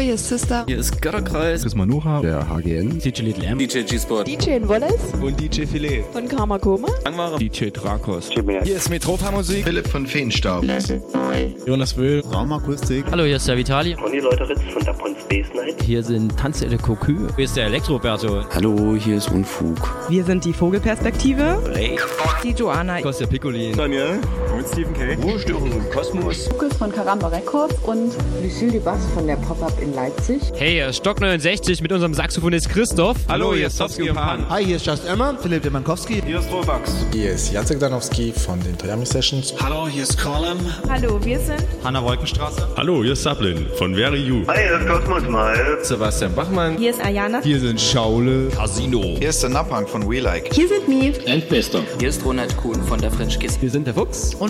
Hallo, hier ist Sister. Hier ist Götterkreis. Hier ist Manuha. Der HGN. DJ Little M. DJ G-Sport. DJ Wallace. Und DJ Filet. Von Karma Koma. Angmara. DJ Drakos. Hier ist Metropa Musik. Philipp von Feenstaub. Jonas Wöhl. Raumakustik. Hallo, hier ist der Vitali. Und die Leute Ritz von Dapon Space Night. Hier sind Tanze de Cocu. Hier ist der Elektroberto. Hallo, hier ist Unfug. Wir sind die Vogelperspektive. Ray. Die Joanna. Kostja Piccolin. Daniel. Und Stephen K. Ruhestörung im Kosmos. Lukas von Karamba Records und Lucille Bass von der Pop-Up in Leipzig. Hey, Stock 69 mit unserem Saxophonist Christoph. Hallo, hier ist Towski und Pan. Hi, hier ist Just Emma. Philipp Demankowski. Hier ist Robax. Hier ist Jacek Danowski von den Toyami Sessions. Hallo, hier ist Colin. Hallo, wir sind Hanna Wolkenstraße. Hallo, hier ist Sablin von Very You. Hi, hier ist Cosmos Mal. Sebastian Bachmann. Hier ist Ayana. Hier sind Schaule. Casino. Hier ist der Napang von We Like. Hier sind Miet. Endbester. Hier ist Ronald Kuhn von der French Kiss. Wir sind der Fuchs. Und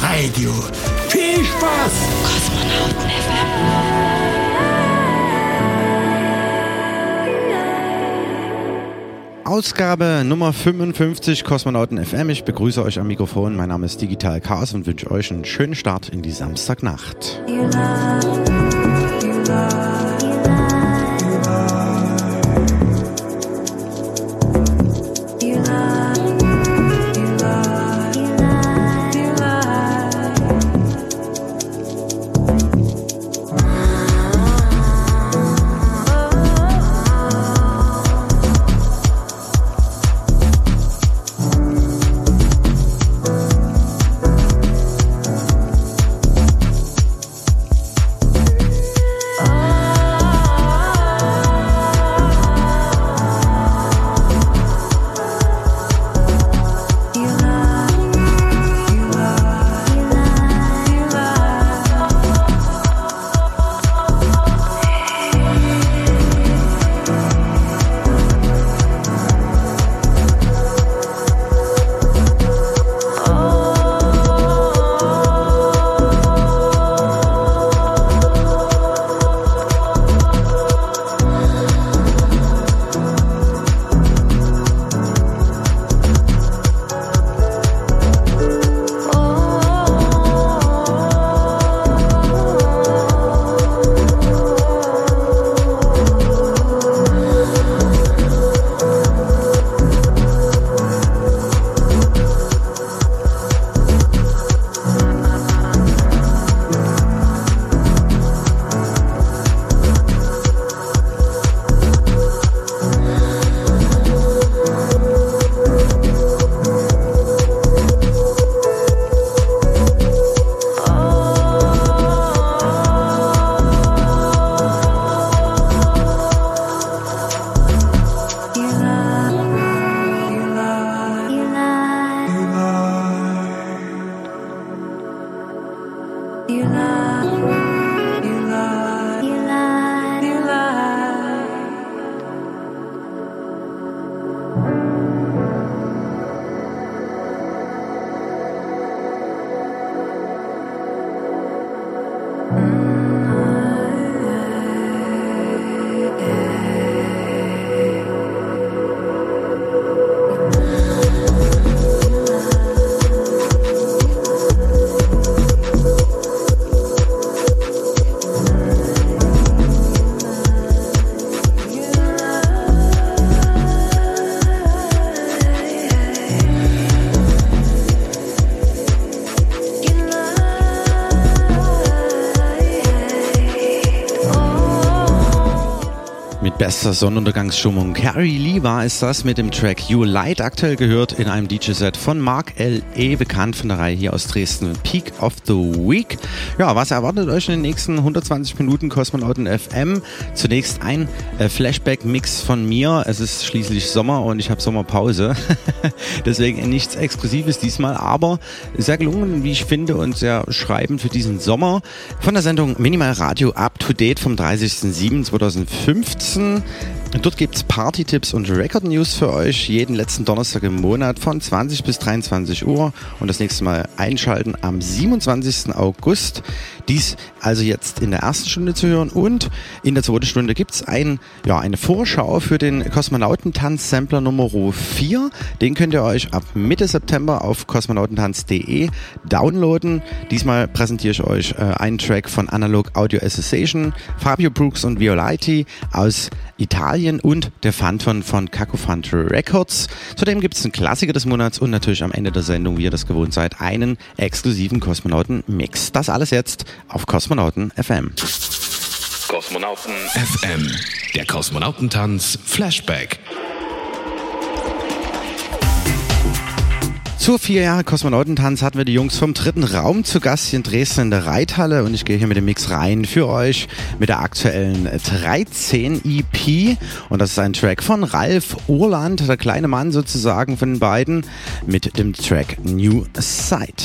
Radio. Viel Spaß! Kosmonauten FM. Ausgabe Nummer 55 Kosmonauten FM. Ich begrüße euch am Mikrofon. Mein Name ist Digital Chaos und wünsche euch einen schönen Start in die Samstagnacht. Bester Sonnenuntergangsstimmung. Carrie Lee war es das mit dem Track You Light, aktuell gehört in einem DJ-Set von Mark L.E., bekannt von der Reihe hier aus Dresden, Peak of the Week. Ja, was erwartet euch in den nächsten 120 Minuten Kosmonauten FM? Zunächst ein äh, Flashback-Mix von mir. Es ist schließlich Sommer und ich habe Sommerpause. Deswegen nichts Exklusives diesmal, aber sehr gelungen, wie ich finde, und sehr schreibend für diesen Sommer. Von der Sendung Minimal Radio Up to Date vom 30.07.2015. Dort gibt es Party-Tipps und Record-News für euch jeden letzten Donnerstag im Monat von 20 bis 23 Uhr und das nächste Mal einschalten am 27. August. Dies also jetzt in der ersten Stunde zu hören und in der zweiten Stunde gibt es ein, ja, eine Vorschau für den Kosmonautentanz-Sampler Nummer 4. Den könnt ihr euch ab Mitte September auf kosmonautentanz.de downloaden. Diesmal präsentiere ich euch äh, einen Track von Analog Audio Association, Fabio Brooks und Violati aus Italien und der Phantom von Cacofant Records. Zudem gibt es einen Klassiker des Monats und natürlich am Ende der Sendung, wie ihr das gewohnt seid, einen exklusiven Kosmonauten-Mix. Das alles jetzt auf Kosmonauten FM. Kosmonauten FM. Der Kosmonautentanz Flashback. Zur vier Jahre Kosmonautentanz hatten wir die Jungs vom dritten Raum zu Gast hier in Dresden in der Reithalle und ich gehe hier mit dem Mix rein für euch mit der aktuellen 13 EP und das ist ein Track von Ralf Urland, der kleine Mann sozusagen von den beiden mit dem Track New Sight.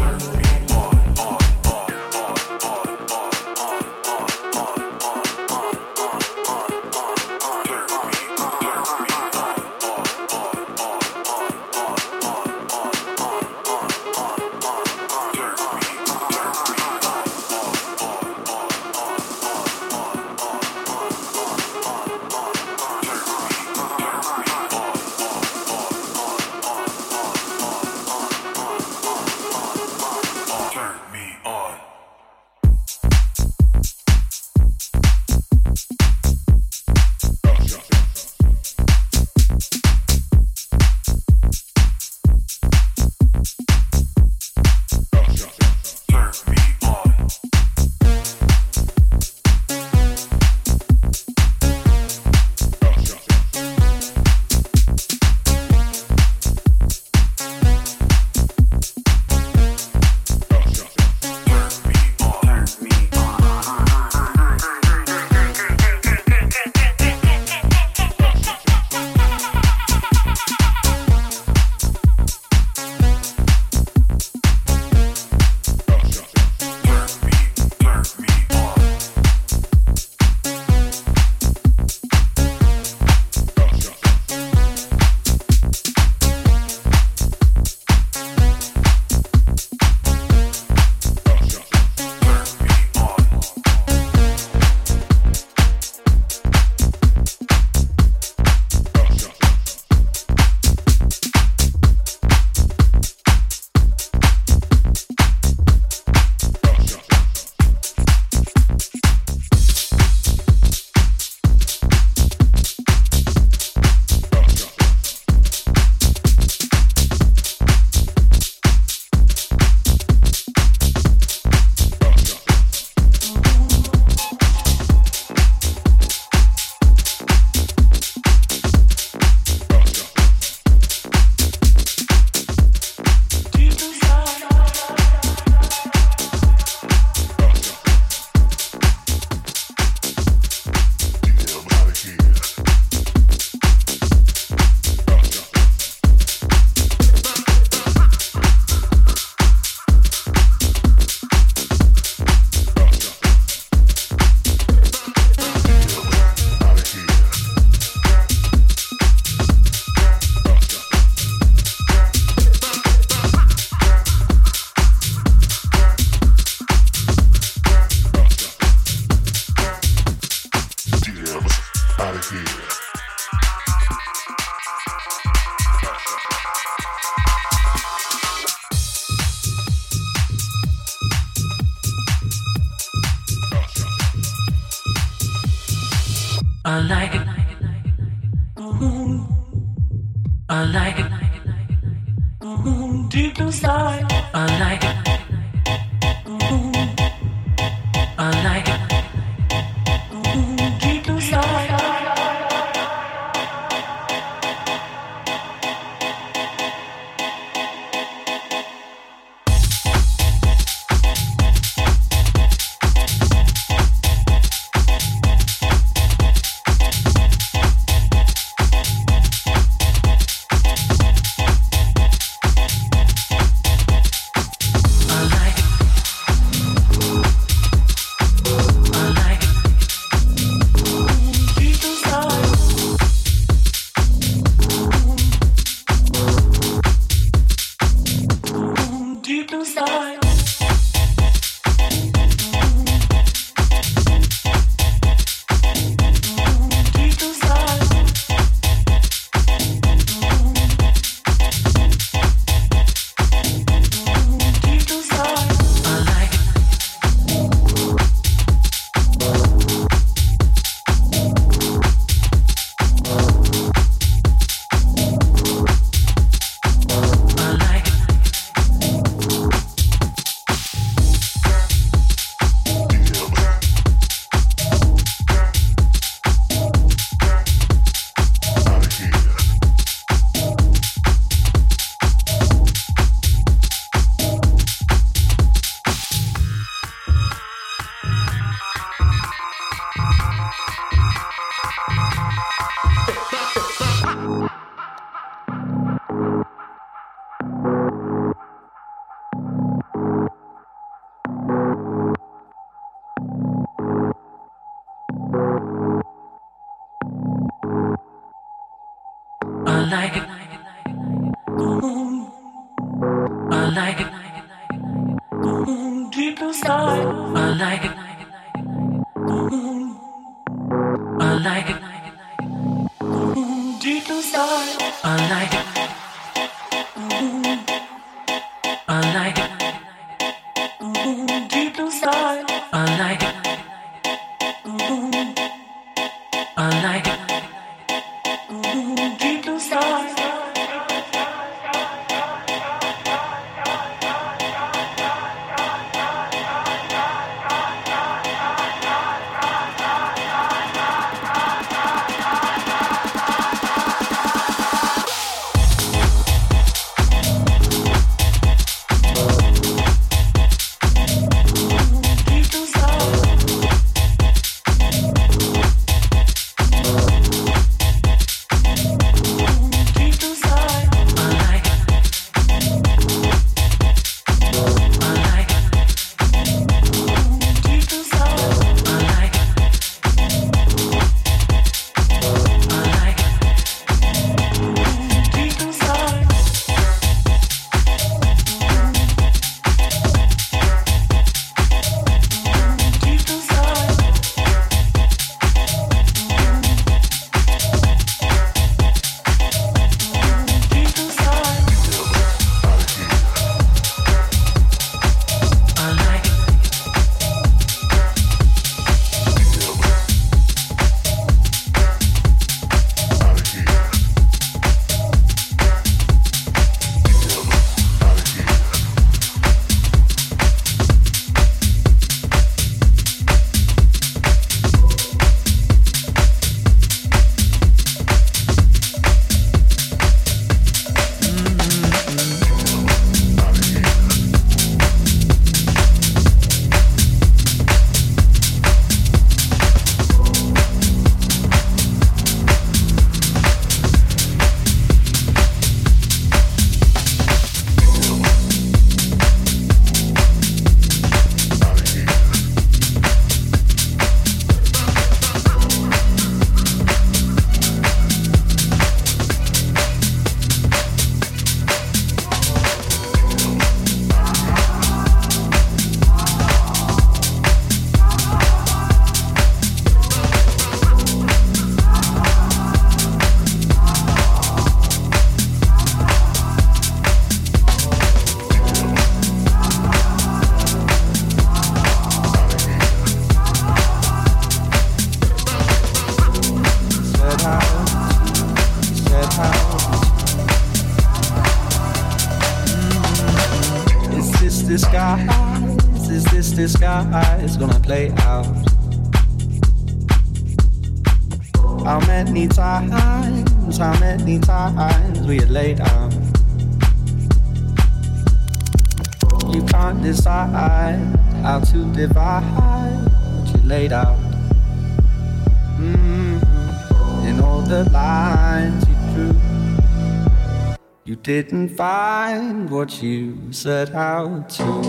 said how to,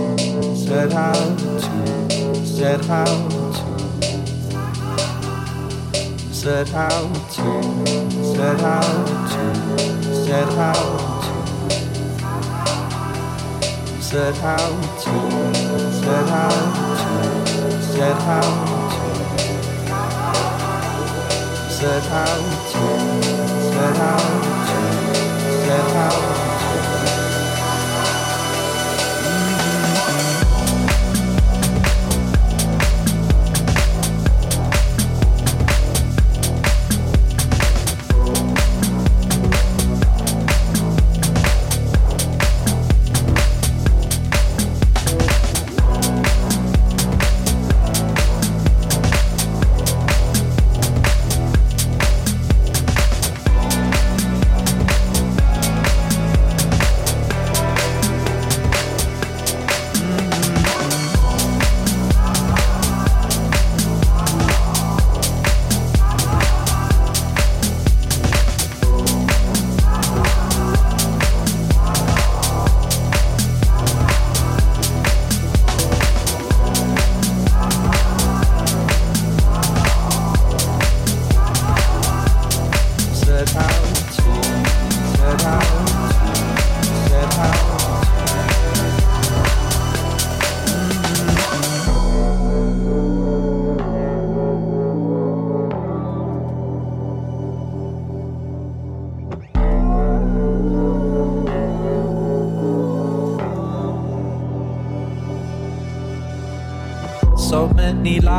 said how to, said how to, said how to, said how to, said how to, said how to, said how to, said how to, said how to, said how to, said how to.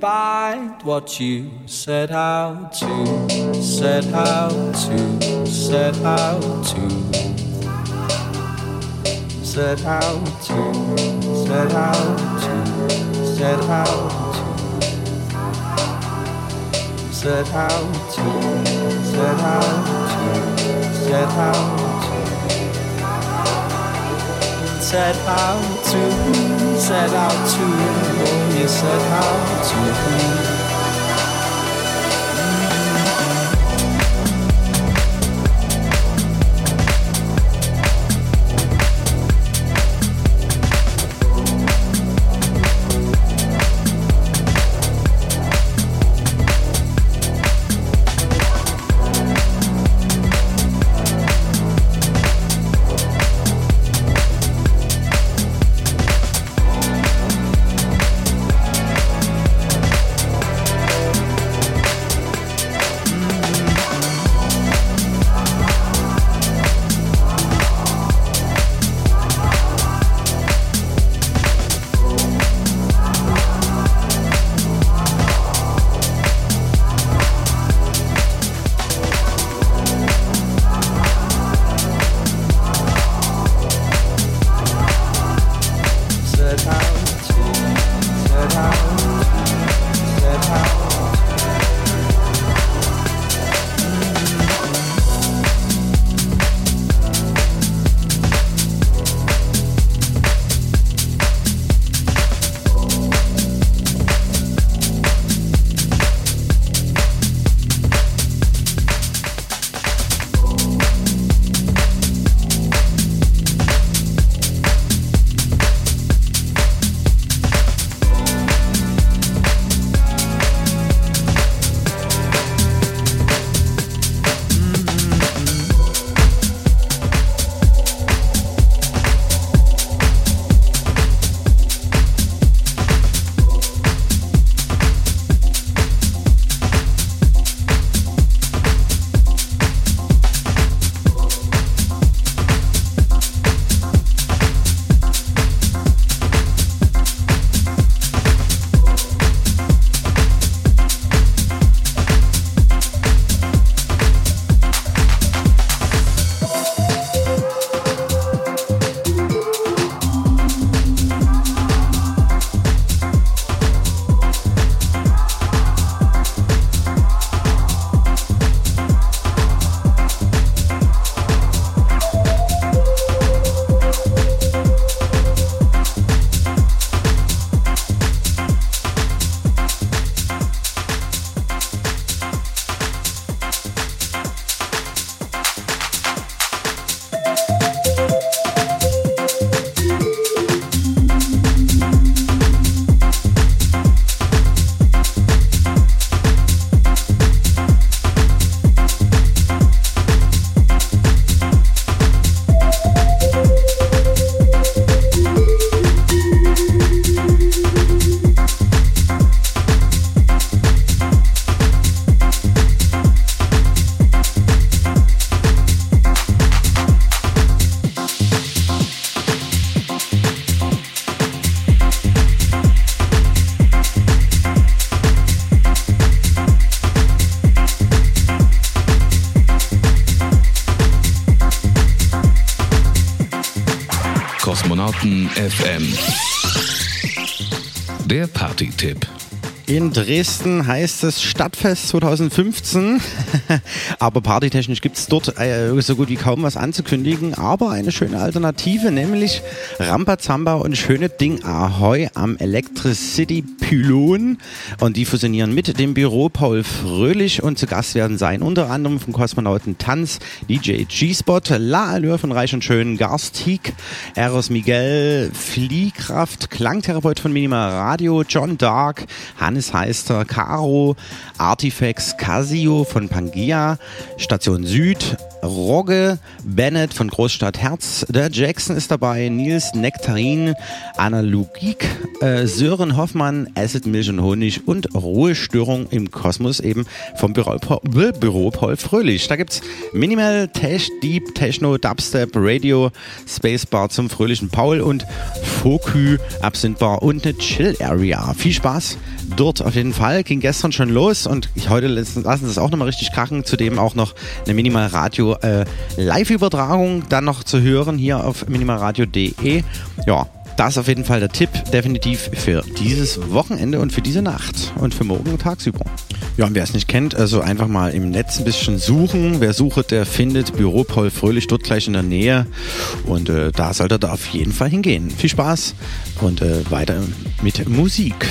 find what you set out to, set out to, set out to, set out to, set out to, set out to. Set out to, set out to, set out to, set out to, set out to, oh, you set out to. Kosmonauten Der Party-Tipp. In Dresden heißt es Stadtfest 2015, aber partytechnisch gibt es dort äh, so gut wie kaum was anzukündigen, aber eine schöne Alternative, nämlich Rambazamba und Schöne Ding Ahoy am Electricity Pylon. Und die fusionieren mit dem Büro Paul Fröhlich. Und zu Gast werden sein unter anderem von Kosmonauten Tanz, DJ G-Spot, La Allure von Reich und Schön, Garstik, Eros Miguel, Fliehkraft, Klangtherapeut von Minimal Radio, John Dark, Hannes Dennis Heister, Caro, Artifex, Casio von Pangea, Station Süd, Rogge, Bennett von Großstadt Herz, der Jackson ist dabei, Nils Nektarin, Analogik, äh, Sören Hoffmann, Acid Milch und Honig und Ruhestörung im Kosmos eben vom Büro, Büro Paul Fröhlich. Da gibt's Minimal, Tech, Deep, Techno, Dubstep, Radio, Spacebar zum fröhlichen Paul und Fokü, Absintbar und eine Chill Area. Viel Spaß dort auf jeden Fall. Ging gestern schon los und heute lassen sie es auch nochmal richtig krachen. Zudem auch noch eine Minimal Radio äh, Live-Übertragung dann noch zu hören hier auf minimalradio.de. Ja, das ist auf jeden Fall der Tipp, definitiv für dieses Wochenende und für diese Nacht und für morgen tagsüber. Ja, und wer es nicht kennt, also einfach mal im Netz ein bisschen suchen. Wer sucht, der findet Büro Paul Fröhlich dort gleich in der Nähe. Und äh, da sollte er auf jeden Fall hingehen. Viel Spaß und äh, weiter mit Musik.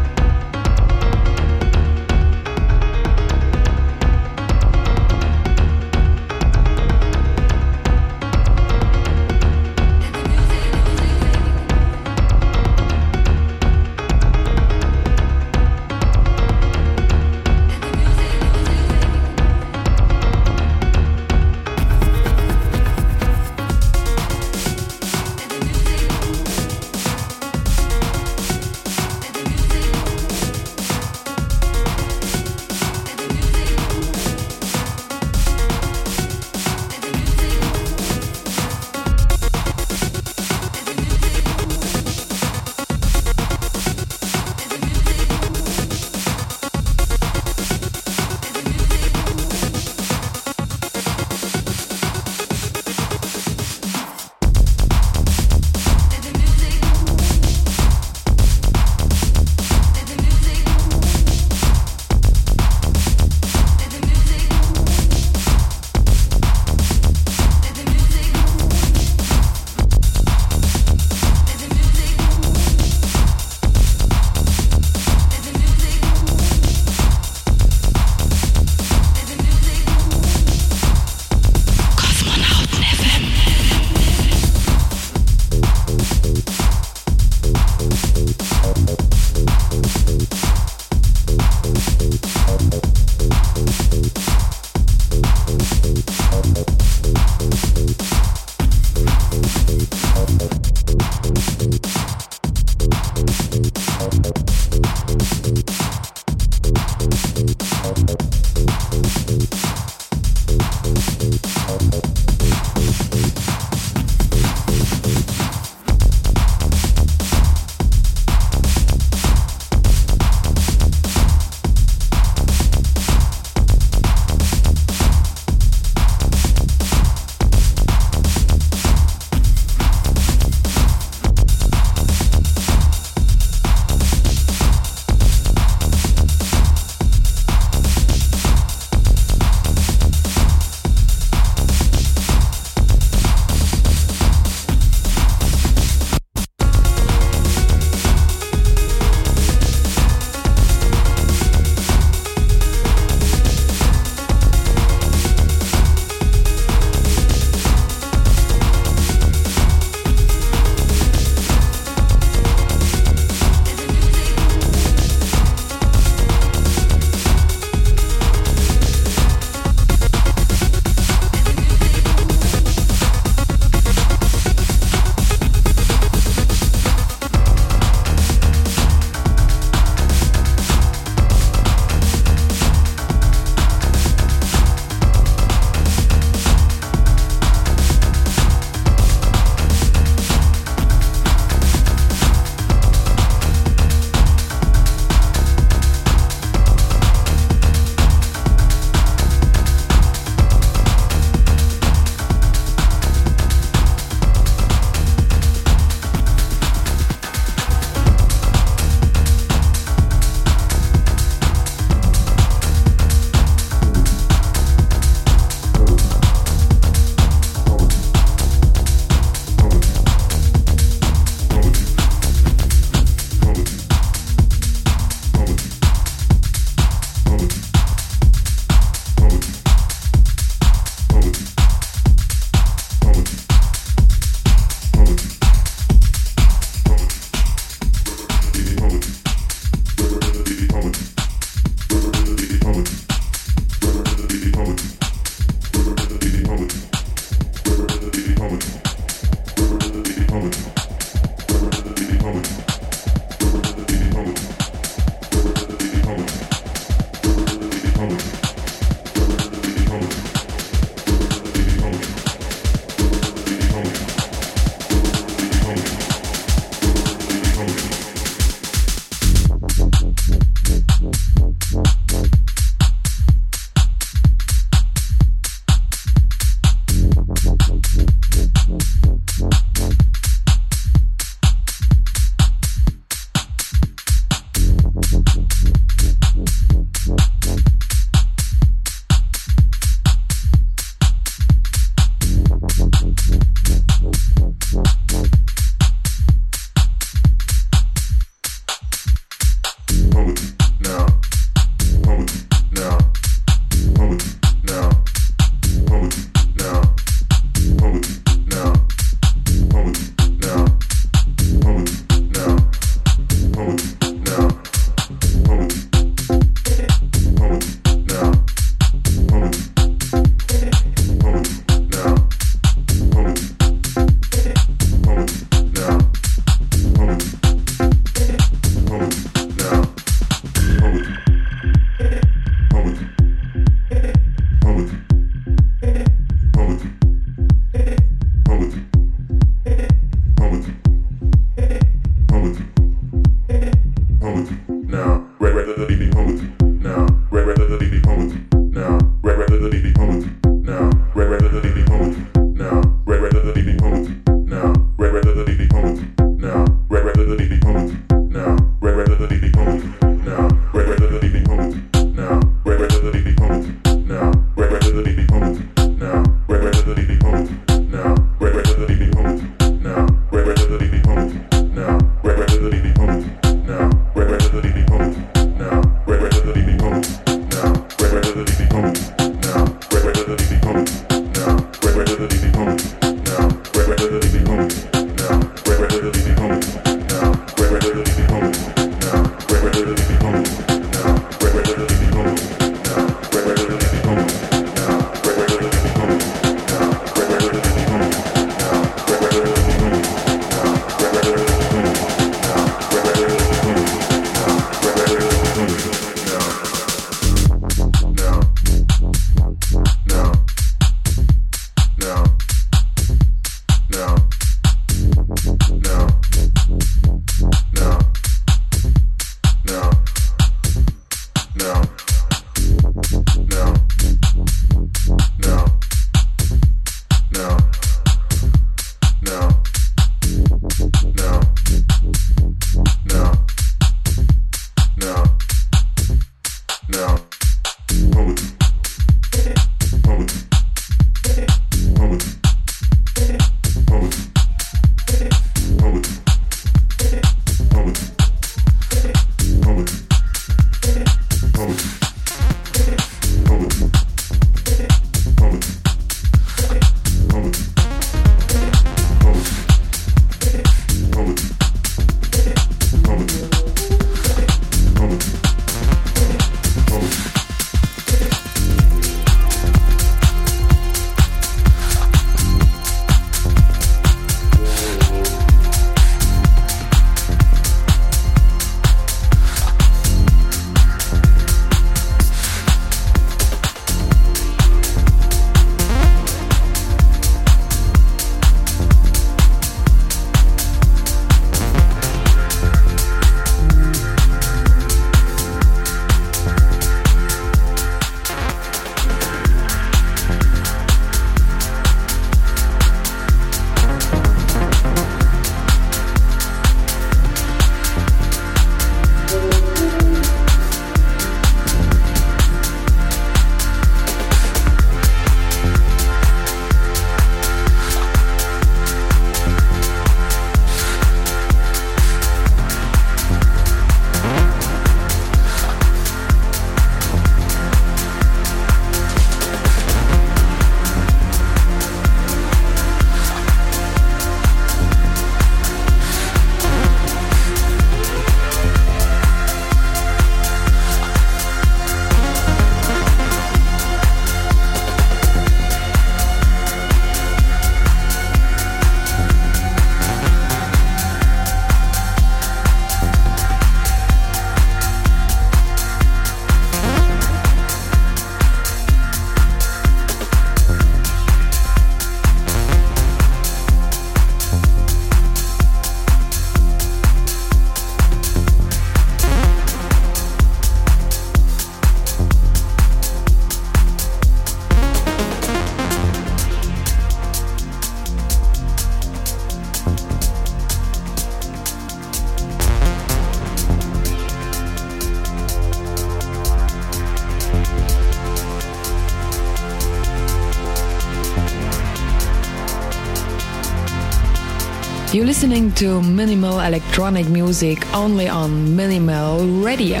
You're listening to minimal electronic music only on Minimal Radio.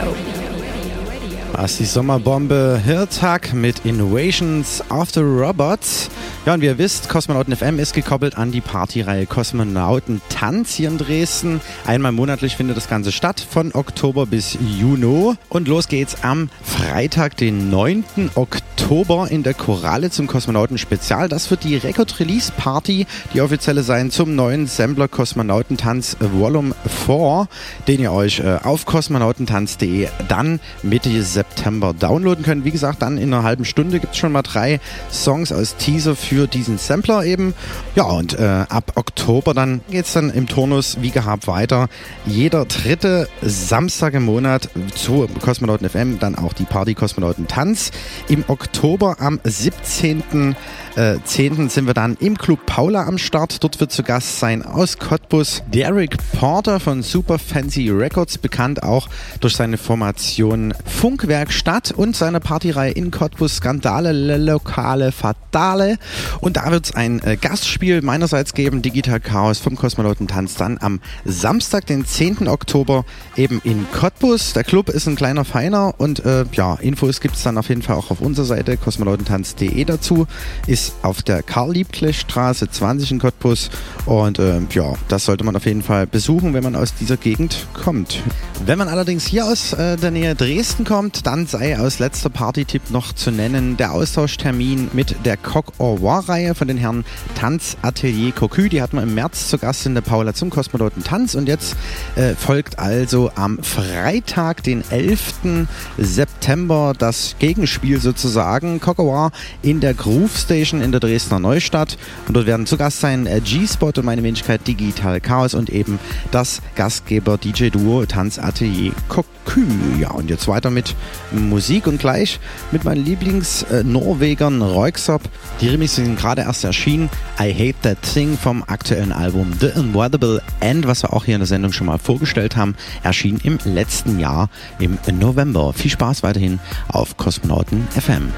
Was die Sommerbombe Hirtag mit Innovations After Robots. Ja, und wie ihr wisst, Kosmonauten FM ist gekoppelt an die Partyreihe Kosmonauten Tanz hier in Dresden. Einmal monatlich findet das Ganze statt, von Oktober bis Juni. Und los geht's am Freitag, den 9. Oktober in der Choralle zum Kosmonauten Spezial. Das wird die Record Release Party, die offizielle sein zum neuen Sampler Kosmonautentanz Volume 4, den ihr euch äh, auf kosmonautentanz.de dann Mitte September downloaden könnt. Wie gesagt, dann in einer halben Stunde gibt es schon mal drei Songs als Teaser für diesen Sampler eben. Ja, und äh, ab Oktober dann geht es dann im Turnus wie gehabt weiter. Jeder dritte Samstag im Monat zu Kosmonauten FM, dann auch die Party Kosmonauten Tanz. Im Oktober am 17. Äh, 10. sind wir dann im Club Paula am Start. Dort wird zu Gast sein aus Cottbus Derek Porter von Super Fancy Records, bekannt auch durch seine Formation Funkwerkstatt und seine Partyreihe in Cottbus Skandale, Lokale, Fatale. Und da wird es ein äh, Gastspiel meinerseits geben, Digital Chaos vom Kosmonautentanz, dann am Samstag, den 10. Oktober eben in Cottbus. Der Club ist ein kleiner Feiner und äh, ja, Infos gibt es dann auf jeden Fall auch auf unserer Seite kosmonautentanz.de dazu. Ist auf der Karl-Liebknecht-Straße 20 in Cottbus und äh, ja, das sollte man auf jeden Fall besuchen, wenn man aus dieser Gegend kommt. Wenn man allerdings hier aus äh, der Nähe Dresden kommt, dann sei aus letzter Party-Tipp noch zu nennen der Austauschtermin mit der Coq au Revoir-Reihe von den Herren Tanz Atelier Cocu. Die hatten wir im März zu Gast in der Paula zum Kosmonauten Tanz und jetzt äh, folgt also am Freitag, den 11. September, das Gegenspiel sozusagen. Coq au Revoir in der Groove Station in der Dresdner Neustadt und dort werden zu Gast sein äh, G-Spot und meine Wenigkeit Digital Chaos und eben das Gastgeber DJ Duo Tanz Atelier Cocu. Ja, und jetzt weiter mit Musik und gleich mit meinen Lieblings-Norwegern Roixop. Die Remixe sind gerade erst erschienen. I Hate That Thing vom aktuellen Album The Unweathable End, was wir auch hier in der Sendung schon mal vorgestellt haben, erschien im letzten Jahr im November. Viel Spaß weiterhin auf Kosmonauten FM.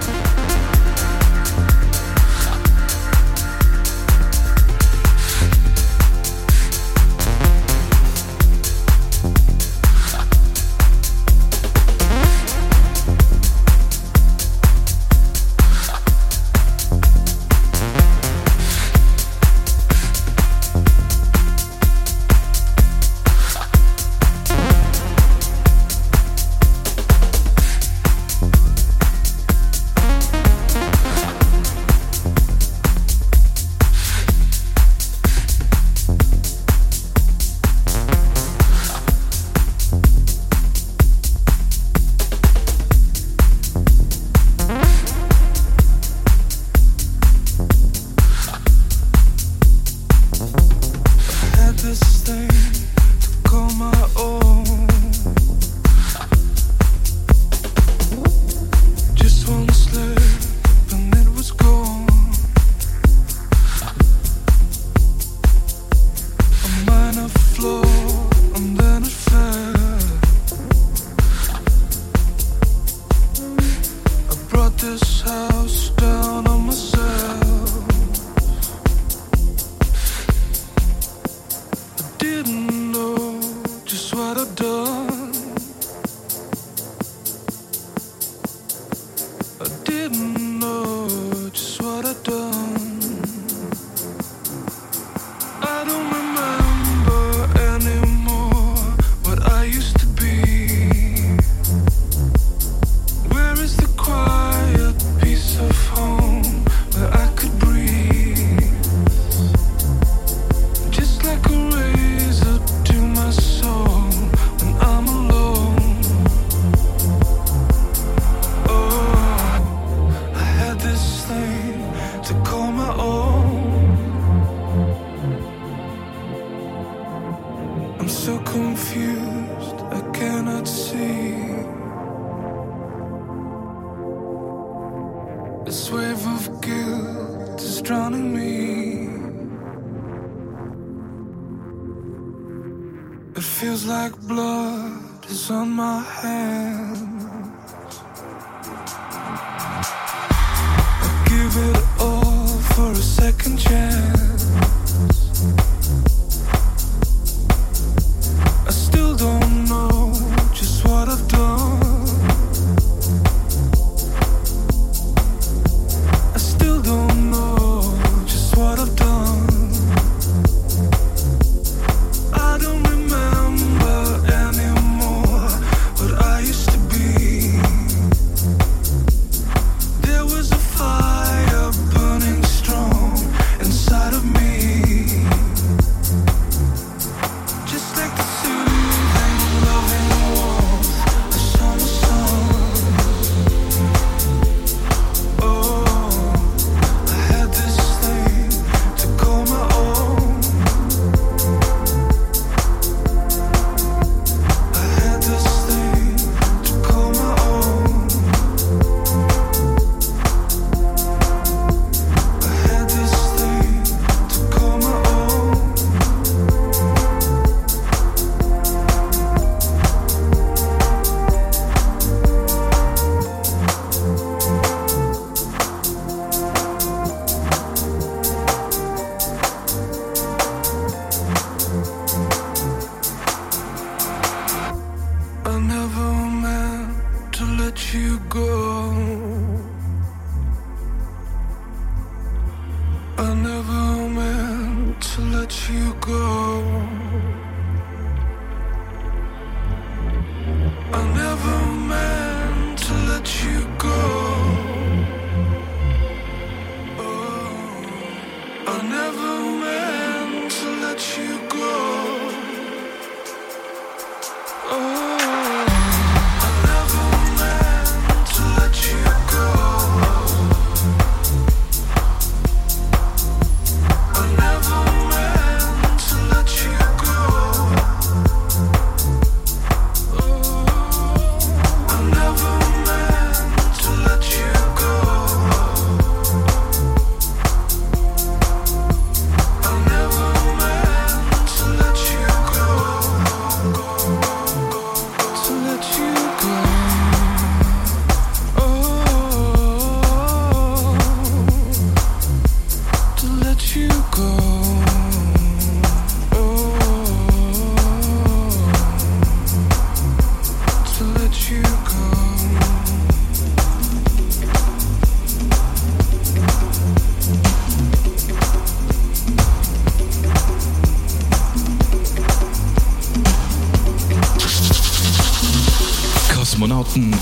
student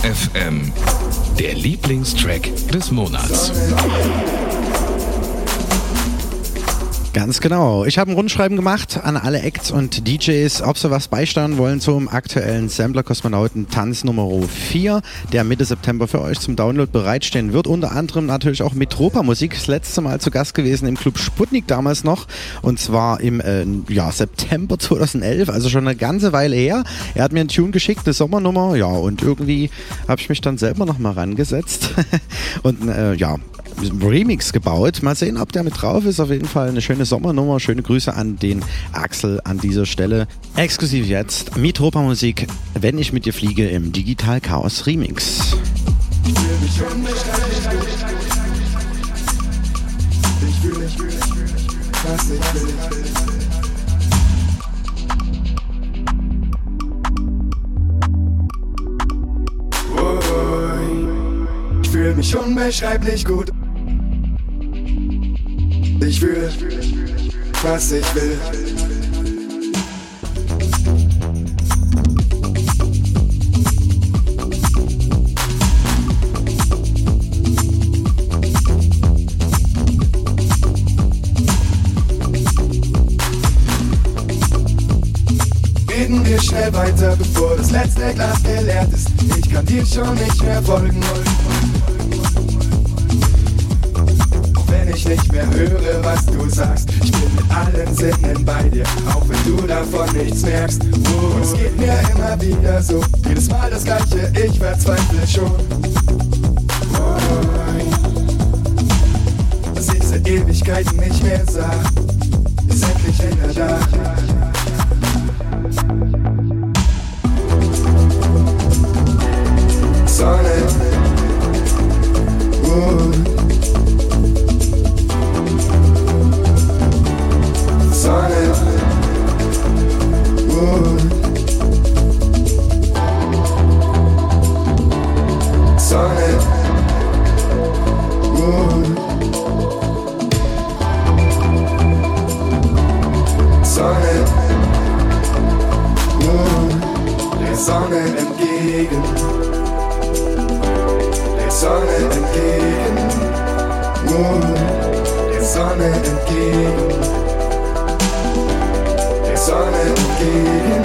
FM. Der Lieblingstrack des Monats. Ganz genau. Ich habe ein Rundschreiben gemacht an alle Acts und DJs, ob sie was beisteuern wollen zum aktuellen Sampler Kosmonauten Tanz Nummer 4, der Mitte September für euch zum Download bereitstehen wird. Unter anderem natürlich auch Metropa Musik, das letzte Mal zu Gast gewesen im Club Sputnik damals noch und zwar im äh, ja, September 2011, also schon eine ganze Weile her. Er hat mir einen Tune geschickt, eine Sommernummer, ja und irgendwie habe ich mich dann selber noch mal rangesetzt und äh, ja, Remix gebaut. Mal sehen, ob der mit drauf ist. Auf jeden Fall eine schöne Sommernummer. Schöne Grüße an den Axel an dieser Stelle. Exklusiv jetzt Mitropa Musik, wenn ich mit dir fliege im Digital Chaos Remix. Ich fühle mich unbeschreiblich gut. Ich fühle, was ich will. Reden wir schnell weiter, bevor das letzte Glas geleert ist. Ich kann dir schon nicht mehr folgen. Auch ich nicht mehr höre, was du sagst. Ich bin mit allen Sinnen bei dir, auch wenn du davon nichts merkst. Und es geht mir immer wieder so, jedes Mal das gleiche, ich verzweifle schon. Was ich seit Ewigkeiten nicht mehr sah, ist endlich wieder da. Sonne. Uh. Entgegen der Sonne entgegen, nur der Sonne entgegen, der Sonne entgegen,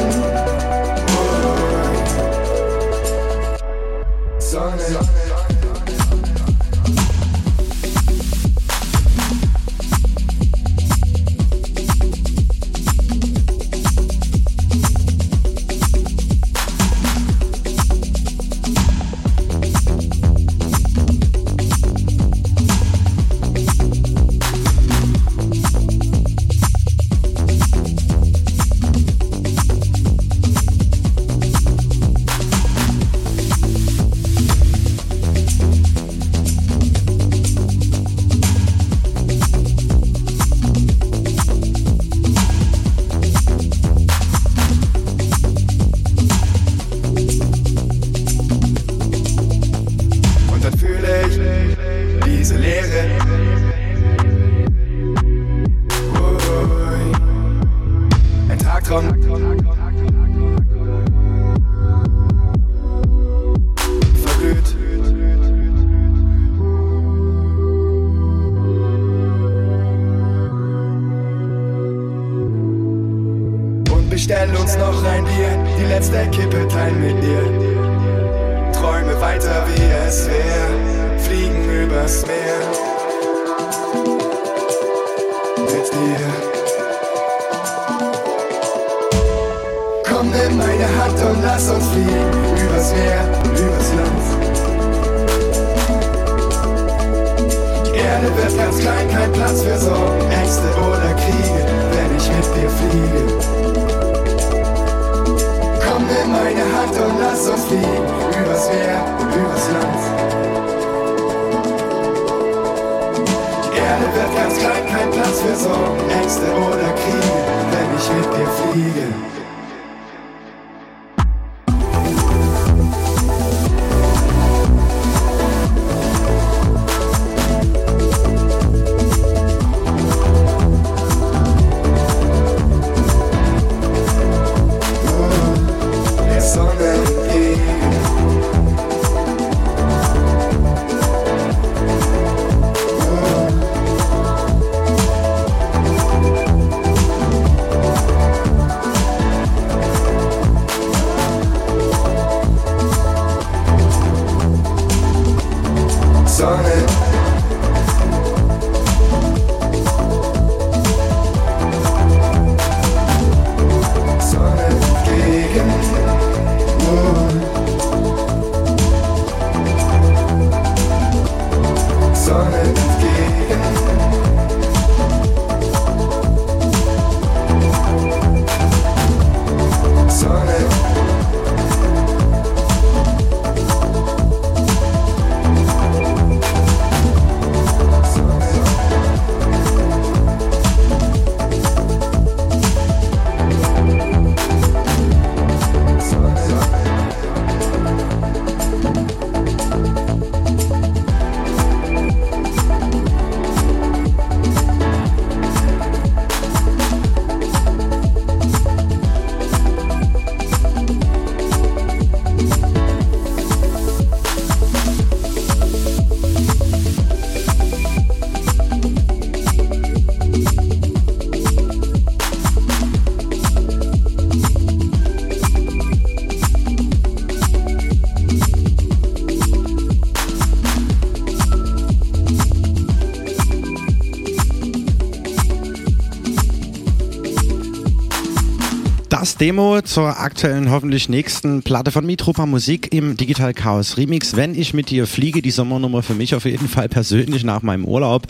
Demo zur aktuellen, hoffentlich nächsten Platte von Mitropa Musik im Digital Chaos Remix. Wenn ich mit dir fliege, die Sommernummer für mich auf jeden Fall persönlich nach meinem Urlaub.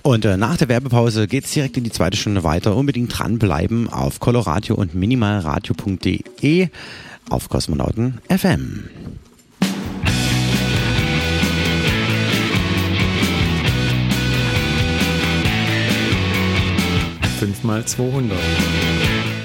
Und äh, nach der Werbepause geht's direkt in die zweite Stunde weiter. Unbedingt dranbleiben auf Coloradio und minimalradio.de auf Kosmonauten FM. Fünf mal 200.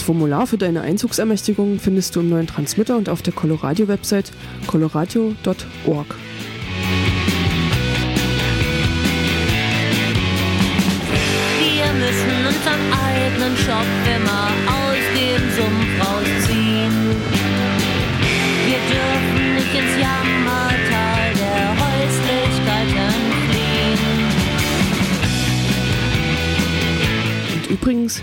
Das Formular für deine Einzugsermächtigung findest du im neuen Transmitter und auf der Coloradio-Website coloradio.org. Wir müssen unseren eigenen Schopf immer aus dem Sumpf rausziehen. Wir dürfen nicht ins Jammertal der Häuslichkeiten fliehen. Und übrigens,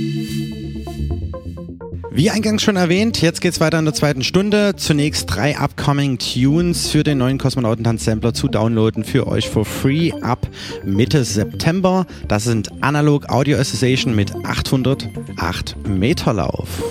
Wie eingangs schon erwähnt, jetzt geht's weiter in der zweiten Stunde. Zunächst drei upcoming Tunes für den neuen Kosmonautentanz-Sampler zu downloaden für euch for free ab Mitte September. Das sind Analog Audio Association mit 808 Meter Lauf.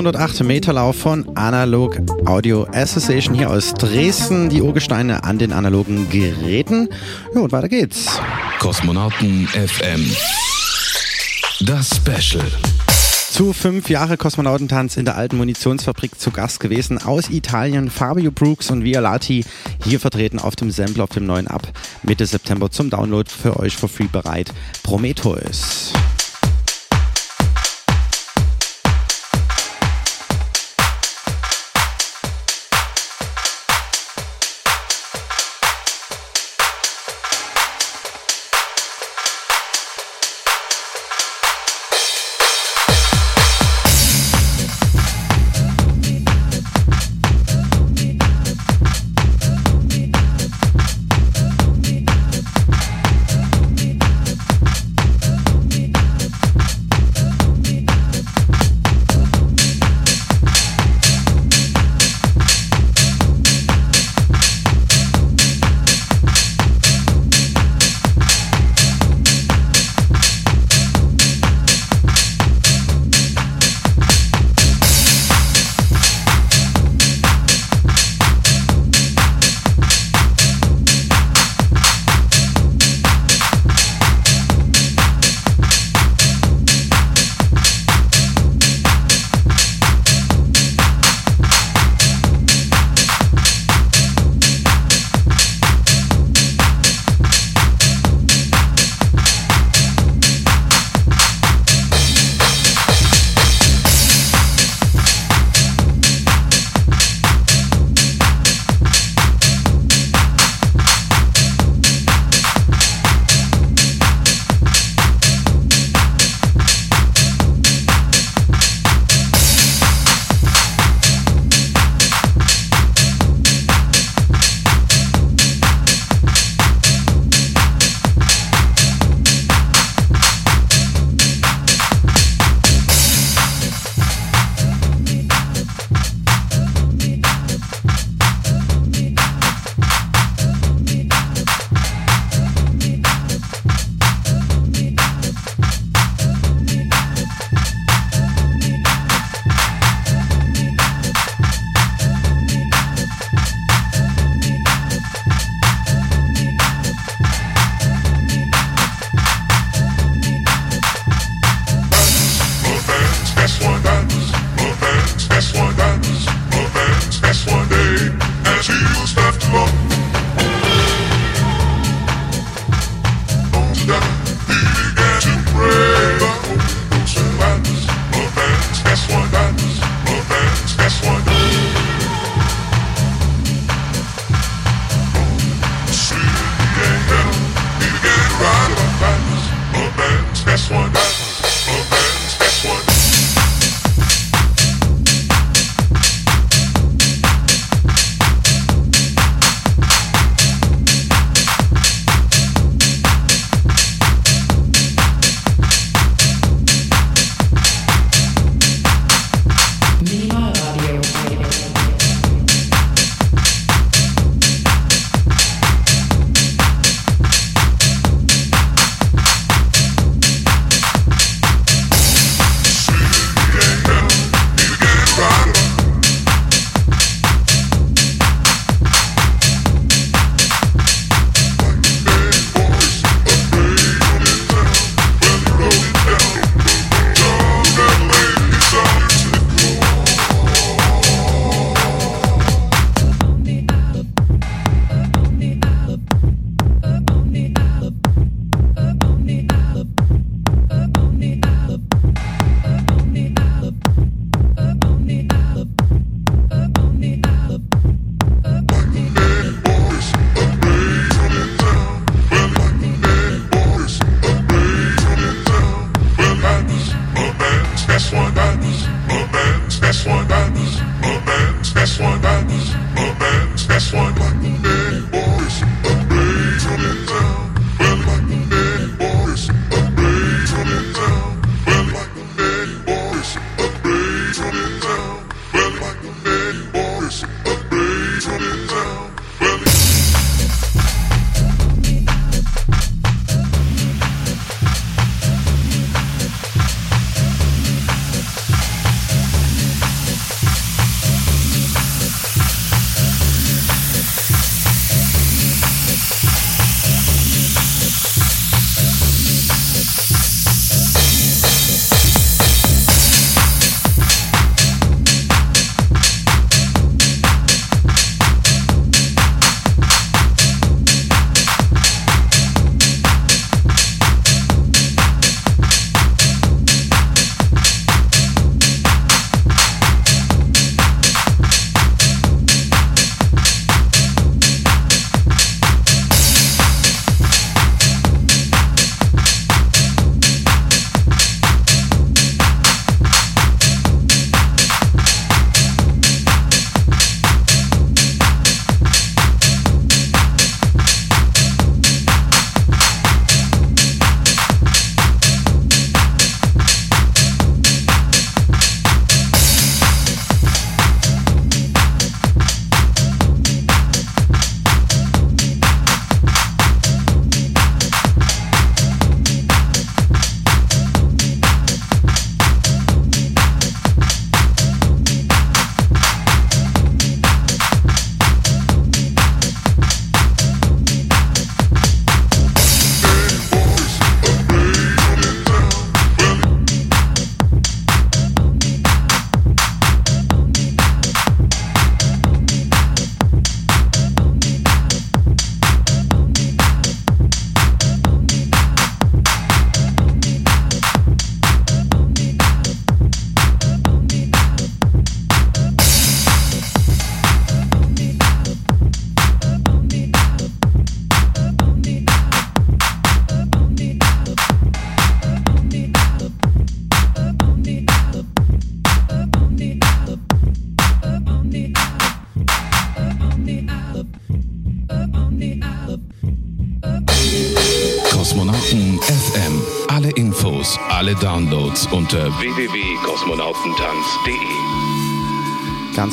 808 Meter Lauf von Analog Audio Association hier aus Dresden. Die Urgesteine an den analogen Geräten. Ja, und weiter geht's. Kosmonauten FM. Das Special. Zu fünf Jahre Kosmonautentanz in der alten Munitionsfabrik zu Gast gewesen. Aus Italien Fabio Brooks und Violati hier vertreten auf dem Sample auf dem neuen Ab. Mitte September zum Download für euch for free bereit. Prometheus.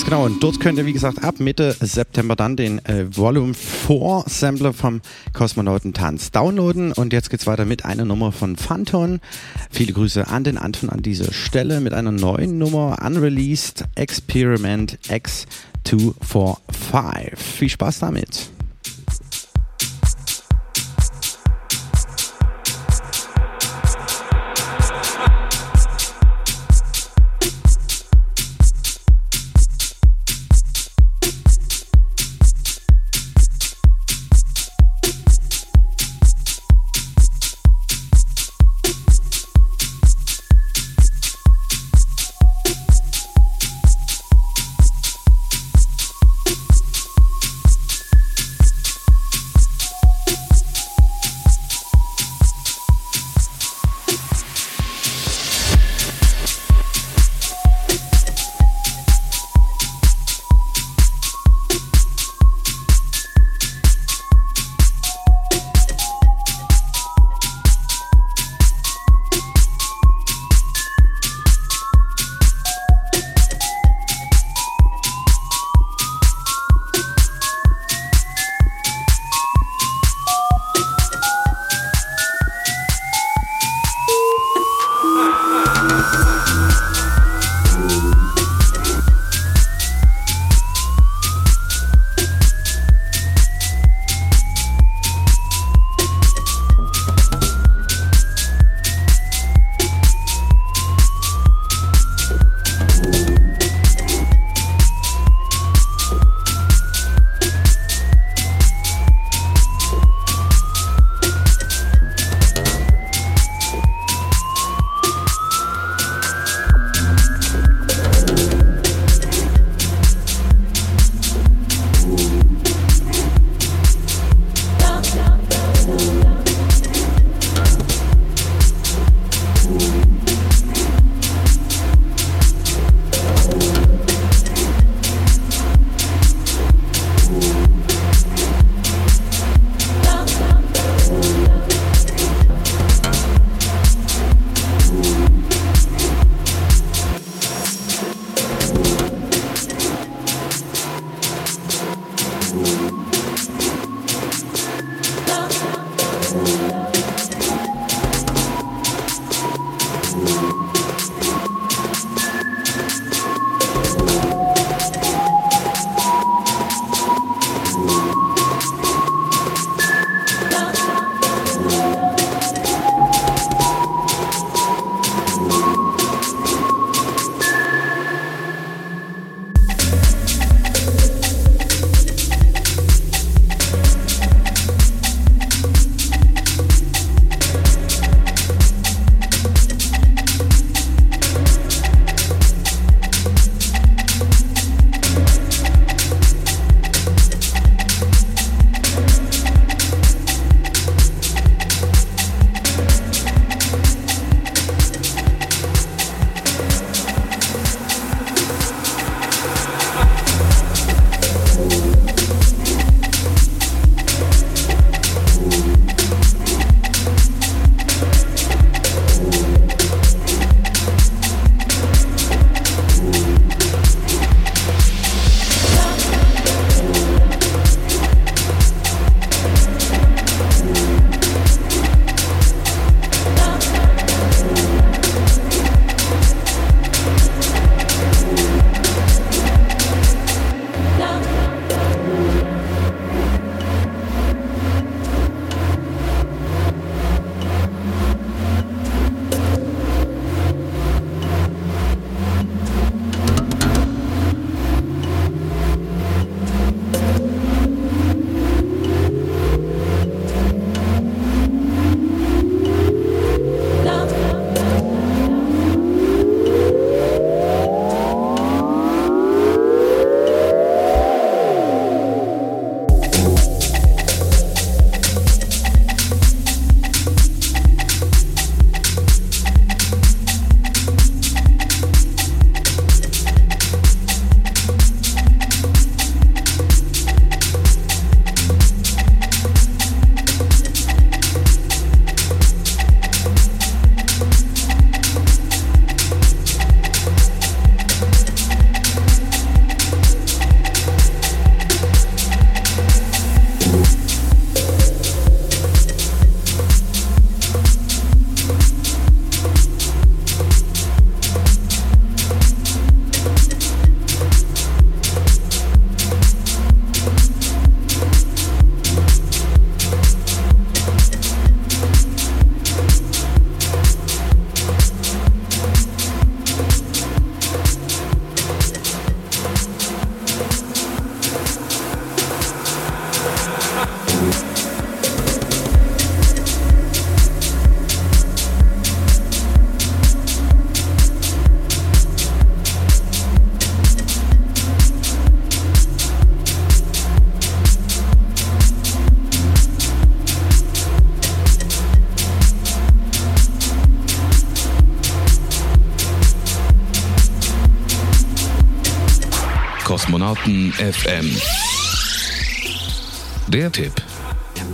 Genau. Und dort könnt ihr, wie gesagt, ab Mitte September dann den äh, Volume 4 Sampler vom Kosmonautentanz downloaden. Und jetzt geht's weiter mit einer Nummer von Phanton. Viele Grüße an den Anton an dieser Stelle mit einer neuen Nummer, Unreleased Experiment X245. Viel Spaß damit. Kosmonauten FM. Der Tipp.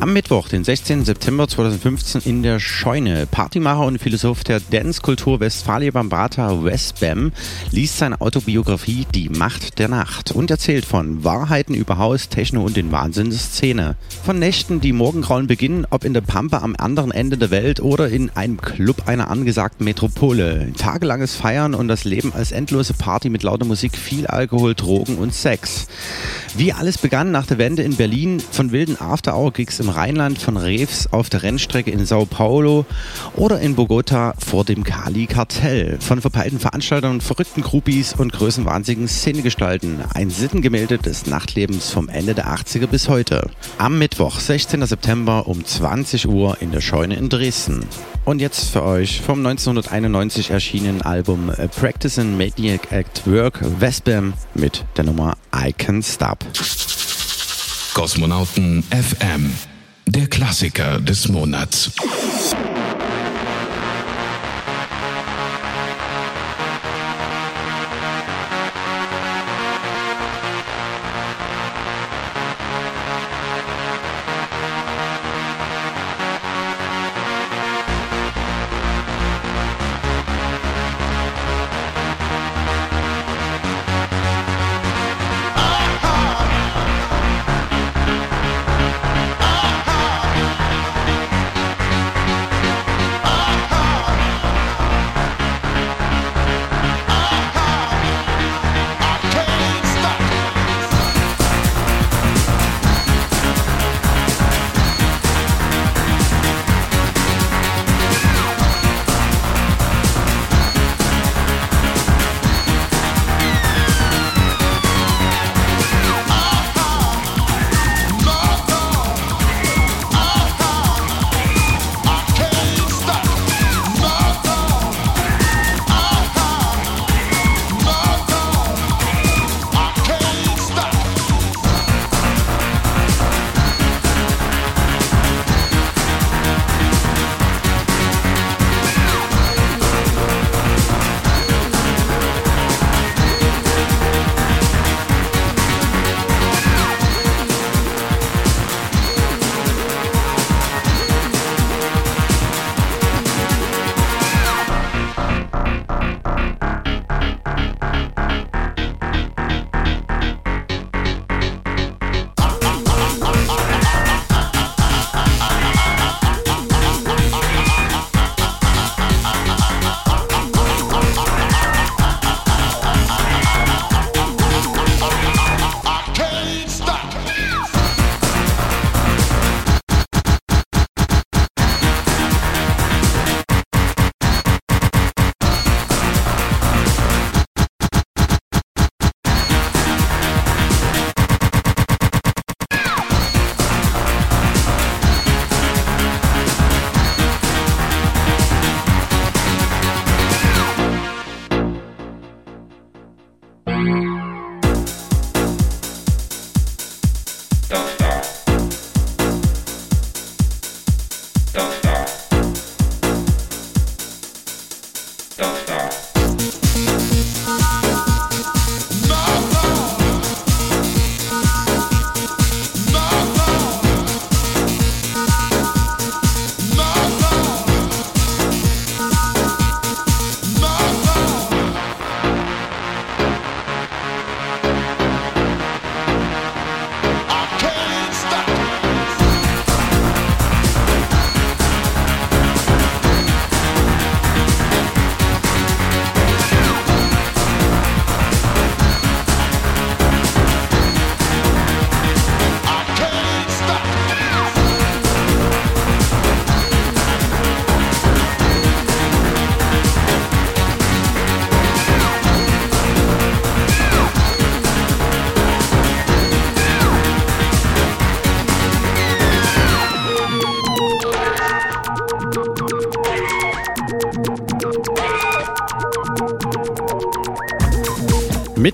Am Mittwoch, den 16. September 2015 in der Scheune. Partymacher und Philosoph der Dance-Kultur Westfalia Bambata Westbam liest seine Autobiografie Die Macht der Nacht und erzählt von Wahrheiten über Haus, Techno und den Wahnsinn der Szene. Von Nächten, die morgengrauen beginnen, ob in der Pampa am anderen Ende der Welt oder in einem Club einer angesagten Metropole. Tagelanges Feiern und das Leben als endlose Party mit lauter Musik, viel Alkohol, Drogen und Sex. Wie alles begann nach der Wende in Berlin, von wilden After-Hour-Gigs im Rheinland, von Reves auf der Rennstrecke in Sao Paulo oder in Bogota vor dem Kali-Kartell. Von verpeilten Veranstaltern, verrückten Groupies und größenwahnsinnigen Szenegestalten. Ein Sittengemälde des Nachtlebens vom Ende der 80er bis heute. Am Mittwoch, 16. September um 20 Uhr in der Scheune in Dresden. Und jetzt für euch vom 1991 erschienenen Album A Practice in Maniac at Work Vespam mit der Nummer I Can Stop. Kosmonauten FM. Der Klassiker des Monats.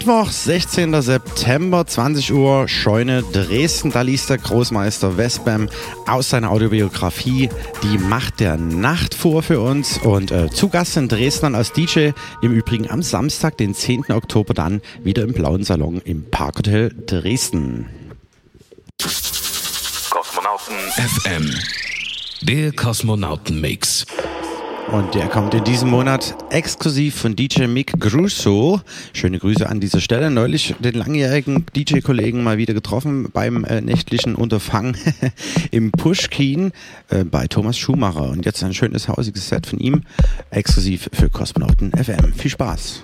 Mittwoch, 16. September, 20 Uhr, Scheune Dresden. Da liest der Großmeister Westbam aus seiner Autobiografie Die Macht der Nacht vor für uns. Und äh, zu Gast in Dresden als DJ. Im Übrigen am Samstag, den 10. Oktober, dann wieder im Blauen Salon im Parkhotel Dresden. Kosmonauten FM. Der Kosmonauten-Mix. Und der kommt in diesem Monat exklusiv von DJ Mick Grusso. Schöne Grüße an dieser Stelle. Neulich den langjährigen DJ-Kollegen mal wieder getroffen beim äh, nächtlichen Unterfangen im Pushkin äh, bei Thomas Schumacher. Und jetzt ein schönes hausiges Set von ihm, exklusiv für Kosmonauten FM. Viel Spaß.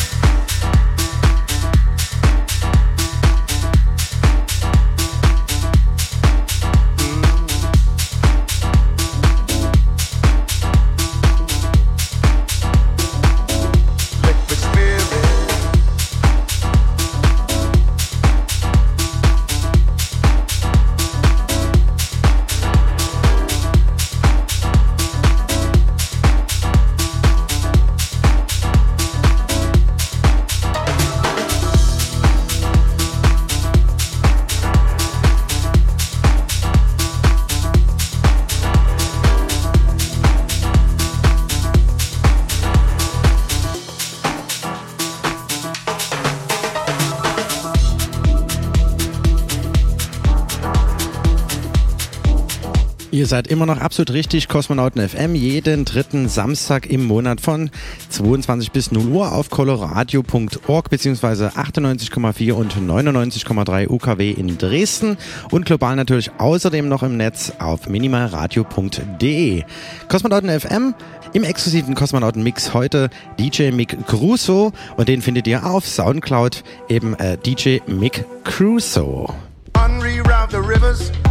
Seid immer noch absolut richtig, Kosmonauten FM, jeden dritten Samstag im Monat von 22 bis 0 Uhr auf coloradio.org bzw. 98,4 und 99,3 UKW in Dresden und global natürlich außerdem noch im Netz auf minimalradio.de. Kosmonauten FM im exklusiven Kosmonauten-Mix heute DJ Mick Crusoe und den findet ihr auf Soundcloud eben äh, DJ Mick Crusoe. Unreroute the rivers,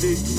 with.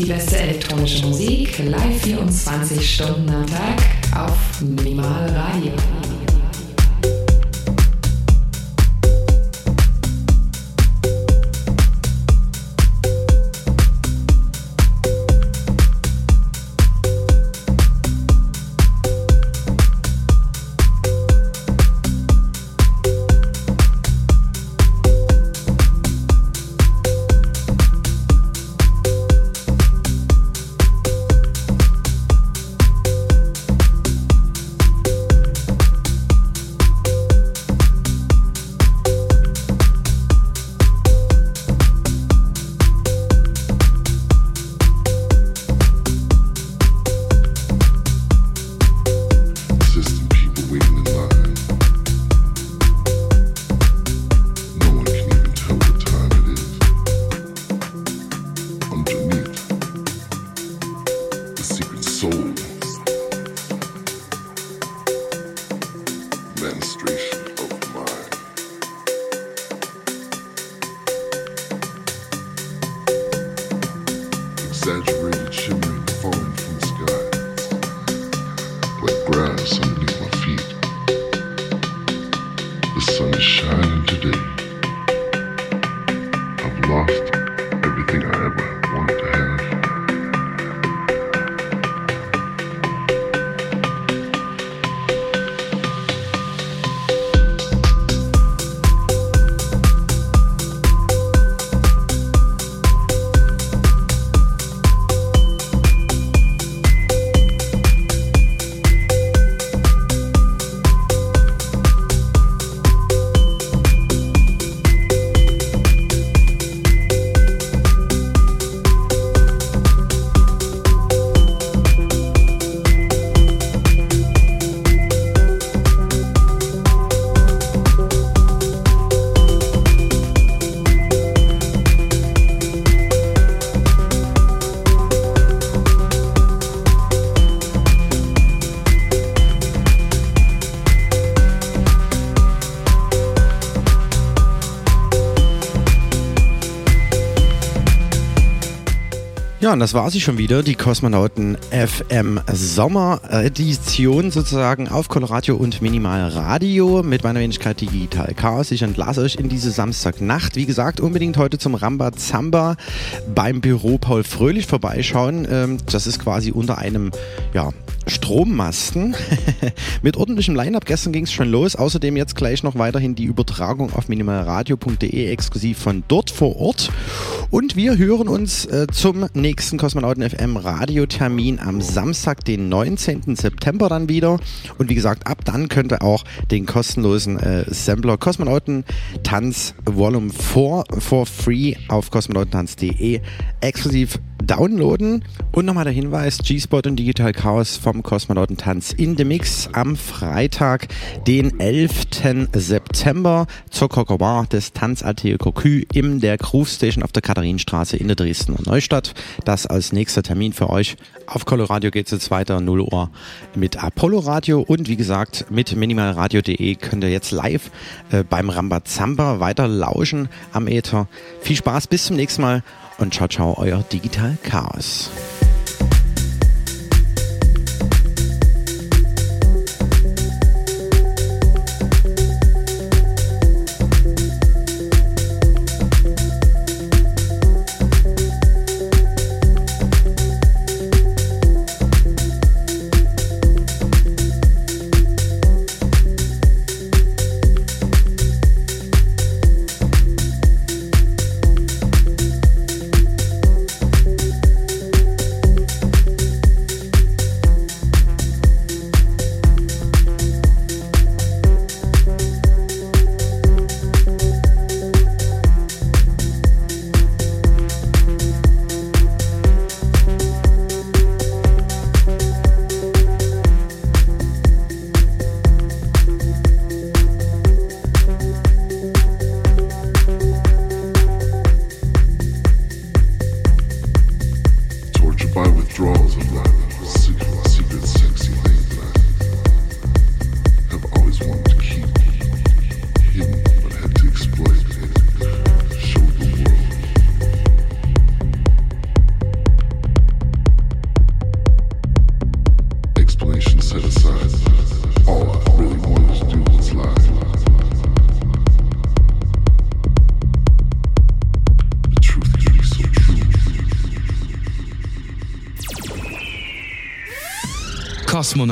Die beste elektronische Musik, live 24 Stunden Ja, und das war sie schon wieder, die Kosmonauten FM Sommer-Edition sozusagen auf Coloradio und Minimal Radio mit meiner Wenigkeit Digital Chaos. Ich entlasse euch in diese Samstagnacht. Wie gesagt, unbedingt heute zum Rambazamba beim Büro Paul Fröhlich vorbeischauen. Ähm, Das ist quasi unter einem, ja, Strommasten mit ordentlichem Line-Up. Gestern ging es schon los. Außerdem jetzt gleich noch weiterhin die Übertragung auf minimalradio.de exklusiv von dort vor Ort. Und wir hören uns äh, zum nächsten Kosmonauten FM Radiotermin am Samstag, den 19. September dann wieder. Und wie gesagt, ab dann könnt ihr auch den kostenlosen äh, Sampler Kosmonauten Tanz Volume 4 for free auf kosmonautentanz.de exklusiv downloaden. Und nochmal der Hinweis, G-Spot und Digital Chaos vom Kosmonautentanz in the Mix am Freitag, den 11. September zur Coco Bar des Tanzatelier Cocu in der Groove Station auf der Katharinenstraße in der Dresdner Neustadt. Das als nächster Termin für euch. Auf Coloradio geht es jetzt weiter, 0 Uhr mit Apollo Radio und wie gesagt mit minimalradio.de könnt ihr jetzt live äh, beim Rambazamba weiter lauschen am Äther. Viel Spaß, bis zum nächsten Mal und ciao ciao, euer Digital Chaos.